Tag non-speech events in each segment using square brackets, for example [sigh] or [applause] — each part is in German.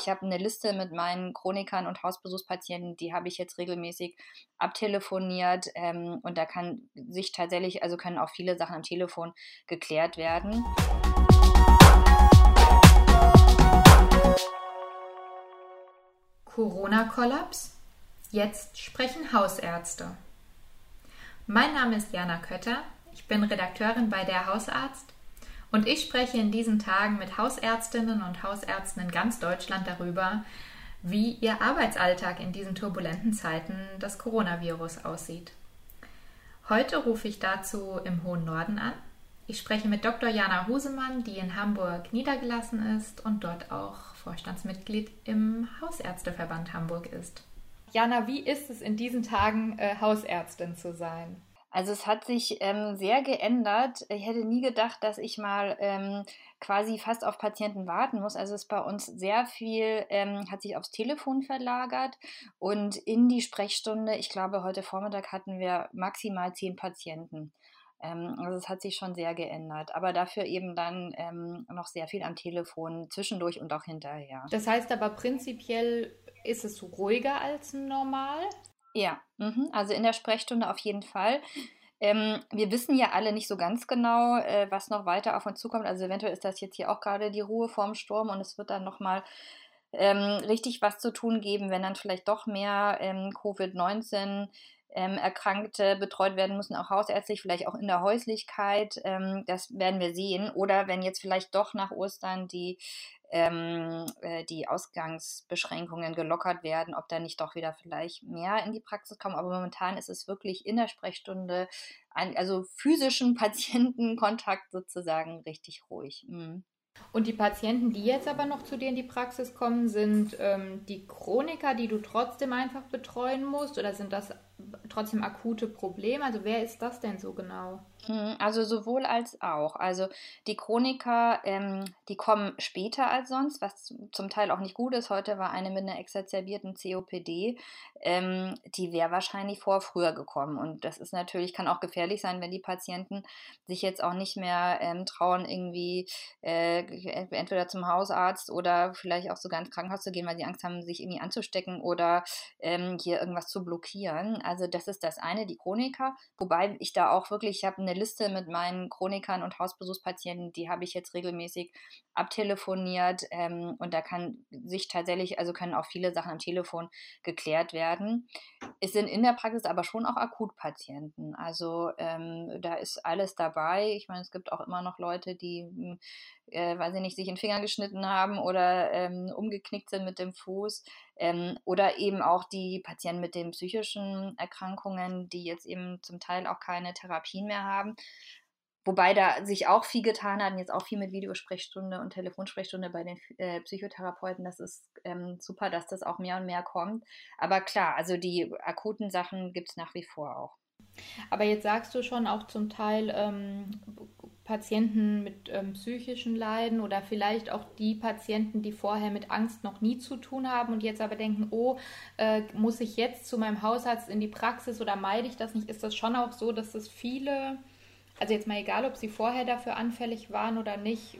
ich habe eine Liste mit meinen Chronikern und Hausbesuchspatienten, die habe ich jetzt regelmäßig abtelefoniert ähm, und da kann sich tatsächlich, also können auch viele Sachen am Telefon geklärt werden. Corona-Kollaps? Jetzt sprechen Hausärzte. Mein Name ist Jana Kötter, ich bin Redakteurin bei der Hausarzt und ich spreche in diesen Tagen mit Hausärztinnen und Hausärzten in ganz Deutschland darüber, wie ihr Arbeitsalltag in diesen turbulenten Zeiten des Coronavirus aussieht. Heute rufe ich dazu im hohen Norden an. Ich spreche mit Dr. Jana Husemann, die in Hamburg niedergelassen ist und dort auch Vorstandsmitglied im Hausärzteverband Hamburg ist. Jana, wie ist es in diesen Tagen, äh, Hausärztin zu sein? Also es hat sich ähm, sehr geändert. Ich hätte nie gedacht, dass ich mal ähm, quasi fast auf Patienten warten muss. Also es ist bei uns sehr viel, ähm, hat sich aufs Telefon verlagert und in die Sprechstunde, ich glaube, heute Vormittag hatten wir maximal zehn Patienten. Ähm, also es hat sich schon sehr geändert, aber dafür eben dann ähm, noch sehr viel am Telefon zwischendurch und auch hinterher. Das heißt aber prinzipiell ist es ruhiger als normal? Ja, mhm. also in der Sprechstunde auf jeden Fall. Ähm, wir wissen ja alle nicht so ganz genau, äh, was noch weiter auf uns zukommt. Also eventuell ist das jetzt hier auch gerade die Ruhe vorm Sturm und es wird dann nochmal ähm, richtig was zu tun geben, wenn dann vielleicht doch mehr ähm, Covid-19 ähm, Erkrankte betreut werden müssen, auch hausärztlich, vielleicht auch in der Häuslichkeit. Ähm, das werden wir sehen. Oder wenn jetzt vielleicht doch nach Ostern die ähm, äh, die Ausgangsbeschränkungen gelockert werden, ob da nicht doch wieder vielleicht mehr in die Praxis kommen. Aber momentan ist es wirklich in der Sprechstunde, ein, also physischen [laughs] Patientenkontakt sozusagen richtig ruhig. Mhm. Und die Patienten, die jetzt aber noch zu dir in die Praxis kommen, sind ähm, die Chroniker, die du trotzdem einfach betreuen musst? Oder sind das trotzdem akute Probleme? Also wer ist das denn so genau? Mhm, also sowohl als auch. Also die Chroniker, ähm, die kommen später als sonst, was zum Teil auch nicht gut ist. Heute war eine mit einer exazerbierten COPD. Ähm, die wäre wahrscheinlich vor früher gekommen. Und das ist natürlich, kann auch gefährlich sein, wenn die Patienten sich jetzt auch nicht mehr ähm, trauen, irgendwie äh, entweder zum Hausarzt oder vielleicht auch sogar ins Krankenhaus zu gehen, weil sie Angst haben, sich irgendwie anzustecken oder ähm, hier irgendwas zu blockieren. Also das ist das eine, die Chroniker. Wobei ich da auch wirklich, ich habe eine Liste mit meinen Chronikern und Hausbesuchspatienten, die habe ich jetzt regelmäßig abtelefoniert ähm, und da kann sich tatsächlich, also können auch viele Sachen am Telefon geklärt werden. Es sind in der Praxis aber schon auch Akutpatienten. Also ähm, da ist alles dabei. Ich meine, es gibt auch immer noch Leute, die hm, äh, weiß ich nicht, sich in den Finger geschnitten haben oder ähm, umgeknickt sind mit dem Fuß. Ähm, oder eben auch die Patienten mit den psychischen Erkrankungen, die jetzt eben zum Teil auch keine Therapien mehr haben. Wobei da sich auch viel getan hat, und jetzt auch viel mit Videosprechstunde und Telefonsprechstunde bei den äh, Psychotherapeuten. Das ist ähm, super, dass das auch mehr und mehr kommt. Aber klar, also die akuten Sachen gibt es nach wie vor auch. Aber jetzt sagst du schon auch zum Teil ähm, Patienten mit ähm, psychischen Leiden oder vielleicht auch die Patienten, die vorher mit Angst noch nie zu tun haben und jetzt aber denken, oh, äh, muss ich jetzt zu meinem Hausarzt in die Praxis oder meide ich das nicht? Ist das schon auch so, dass es viele, also jetzt mal egal, ob sie vorher dafür anfällig waren oder nicht,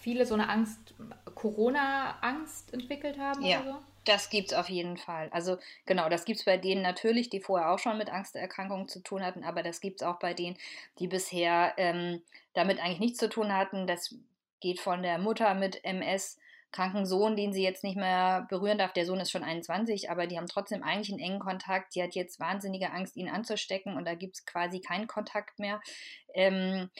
viele so eine Angst, Corona-Angst entwickelt haben ja. oder so? Das gibt es auf jeden Fall. Also genau, das gibt es bei denen natürlich, die vorher auch schon mit Angsterkrankungen zu tun hatten, aber das gibt es auch bei denen, die bisher ähm, damit eigentlich nichts zu tun hatten. Das geht von der Mutter mit MS, kranken Sohn, den sie jetzt nicht mehr berühren darf. Der Sohn ist schon 21, aber die haben trotzdem eigentlich einen engen Kontakt. Die hat jetzt wahnsinnige Angst, ihn anzustecken und da gibt es quasi keinen Kontakt mehr. Ähm,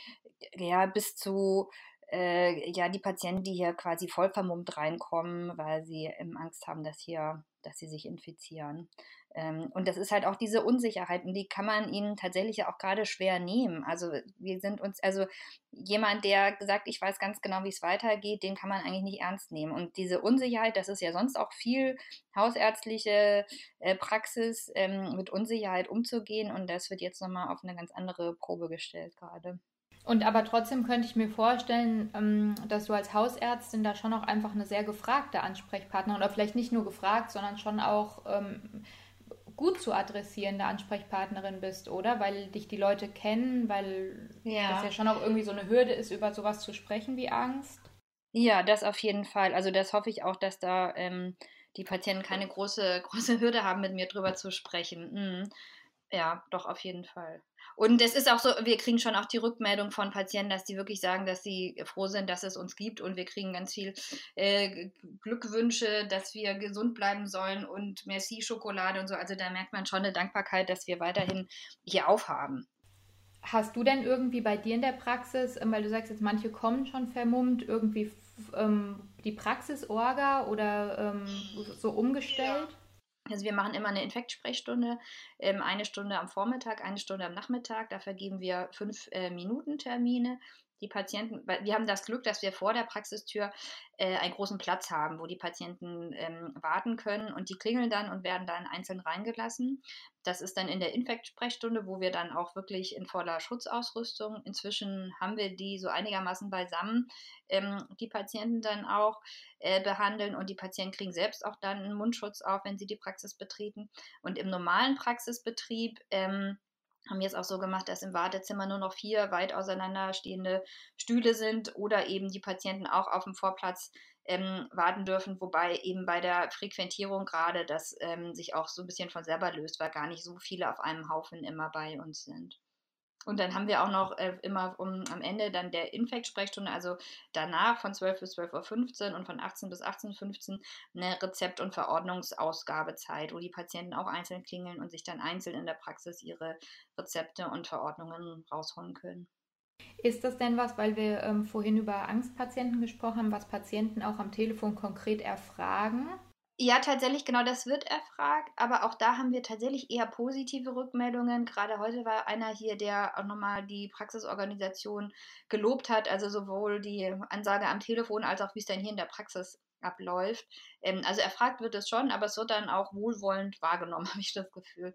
ja, bis zu äh, ja, die Patienten, die hier quasi voll vermummt reinkommen, weil sie ähm, Angst haben, dass hier, dass sie sich infizieren. Ähm, und das ist halt auch diese Unsicherheit und die kann man ihnen tatsächlich auch gerade schwer nehmen. Also wir sind uns, also jemand, der sagt, ich weiß ganz genau, wie es weitergeht, den kann man eigentlich nicht ernst nehmen. Und diese Unsicherheit, das ist ja sonst auch viel hausärztliche äh, Praxis, ähm, mit Unsicherheit umzugehen und das wird jetzt nochmal auf eine ganz andere Probe gestellt gerade. Und aber trotzdem könnte ich mir vorstellen, ähm, dass du als Hausärztin da schon auch einfach eine sehr gefragte Ansprechpartnerin oder vielleicht nicht nur gefragt, sondern schon auch ähm, gut zu adressierende Ansprechpartnerin bist, oder? Weil dich die Leute kennen, weil ja. das ja schon auch irgendwie so eine Hürde ist, über sowas zu sprechen wie Angst. Ja, das auf jeden Fall. Also das hoffe ich auch, dass da ähm, die Patienten keine große, [laughs] große Hürde haben, mit mir drüber zu sprechen. Mhm. Ja, doch, auf jeden Fall. Und es ist auch so, wir kriegen schon auch die Rückmeldung von Patienten, dass die wirklich sagen, dass sie froh sind, dass es uns gibt und wir kriegen ganz viel äh, Glückwünsche, dass wir gesund bleiben sollen und Merci-Schokolade und so. Also da merkt man schon eine Dankbarkeit, dass wir weiterhin hier aufhaben. Hast du denn irgendwie bei dir in der Praxis, ähm, weil du sagst jetzt, manche kommen schon vermummt, irgendwie ähm, die Praxisorga oder ähm, so umgestellt? Ja. Also wir machen immer eine Infektsprechstunde, ähm, eine Stunde am Vormittag, eine Stunde am Nachmittag. Da vergeben wir fünf äh, Minuten Termine die Patienten, wir haben das Glück, dass wir vor der Praxistür äh, einen großen Platz haben, wo die Patienten ähm, warten können und die klingeln dann und werden dann einzeln reingelassen. Das ist dann in der Infektsprechstunde, wo wir dann auch wirklich in voller Schutzausrüstung, inzwischen haben wir die so einigermaßen beisammen, ähm, die Patienten dann auch äh, behandeln und die Patienten kriegen selbst auch dann einen Mundschutz auf, wenn sie die Praxis betreten. Und im normalen Praxisbetrieb ähm, haben jetzt auch so gemacht, dass im Wartezimmer nur noch vier weit auseinanderstehende Stühle sind oder eben die Patienten auch auf dem Vorplatz ähm, warten dürfen, wobei eben bei der Frequentierung gerade das ähm, sich auch so ein bisschen von selber löst, weil gar nicht so viele auf einem Haufen immer bei uns sind. Und dann haben wir auch noch äh, immer um, am Ende dann der Infekt-Sprechstunde, also danach von 12 bis 12.15 Uhr und von 18 bis 18.15 Uhr eine Rezept- und Verordnungsausgabezeit, wo die Patienten auch einzeln klingeln und sich dann einzeln in der Praxis ihre Rezepte und Verordnungen rausholen können. Ist das denn was, weil wir ähm, vorhin über Angstpatienten gesprochen haben, was Patienten auch am Telefon konkret erfragen? Ja, tatsächlich, genau das wird erfragt, aber auch da haben wir tatsächlich eher positive Rückmeldungen. Gerade heute war einer hier, der auch nochmal die Praxisorganisation gelobt hat, also sowohl die Ansage am Telefon als auch wie es dann hier in der Praxis abläuft. Ähm, also erfragt wird es schon, aber es wird dann auch wohlwollend wahrgenommen, [laughs] habe ich das Gefühl.